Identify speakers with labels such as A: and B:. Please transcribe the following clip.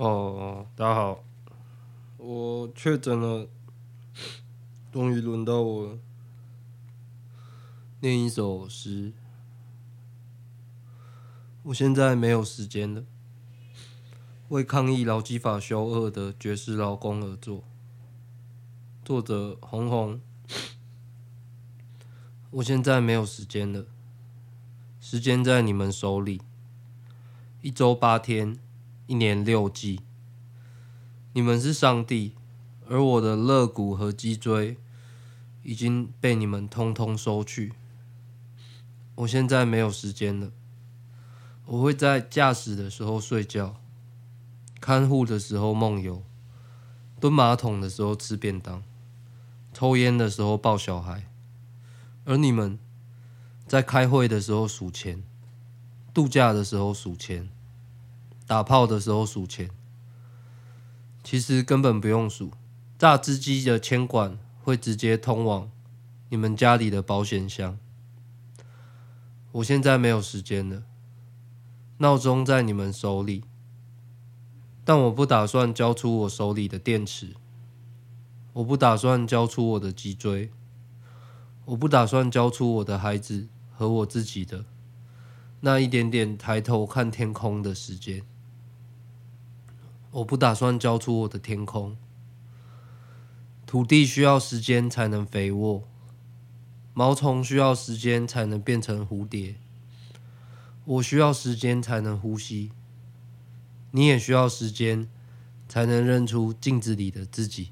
A: 哦，大家好，我确诊了，终于轮到我念一首诗。我现在没有时间了，为抗议劳基法修恶的绝世劳工而作。作者：红红。我现在没有时间了，时间在你们手里，一周八天。一年六季，你们是上帝，而我的肋骨和脊椎已经被你们通通收去。我现在没有时间了，我会在驾驶的时候睡觉，看护的时候梦游，蹲马桶的时候吃便当，抽烟的时候抱小孩，而你们在开会的时候数钱，度假的时候数钱。打炮的时候数钱，其实根本不用数。榨汁机的铅管会直接通往你们家里的保险箱。我现在没有时间了，闹钟在你们手里，但我不打算交出我手里的电池。我不打算交出我的脊椎，我不打算交出我的孩子和我自己的那一点点抬头看天空的时间。我不打算交出我的天空。土地需要时间才能肥沃，毛虫需要时间才能变成蝴蝶。我需要时间才能呼吸，你也需要时间才能认出镜子里的自己。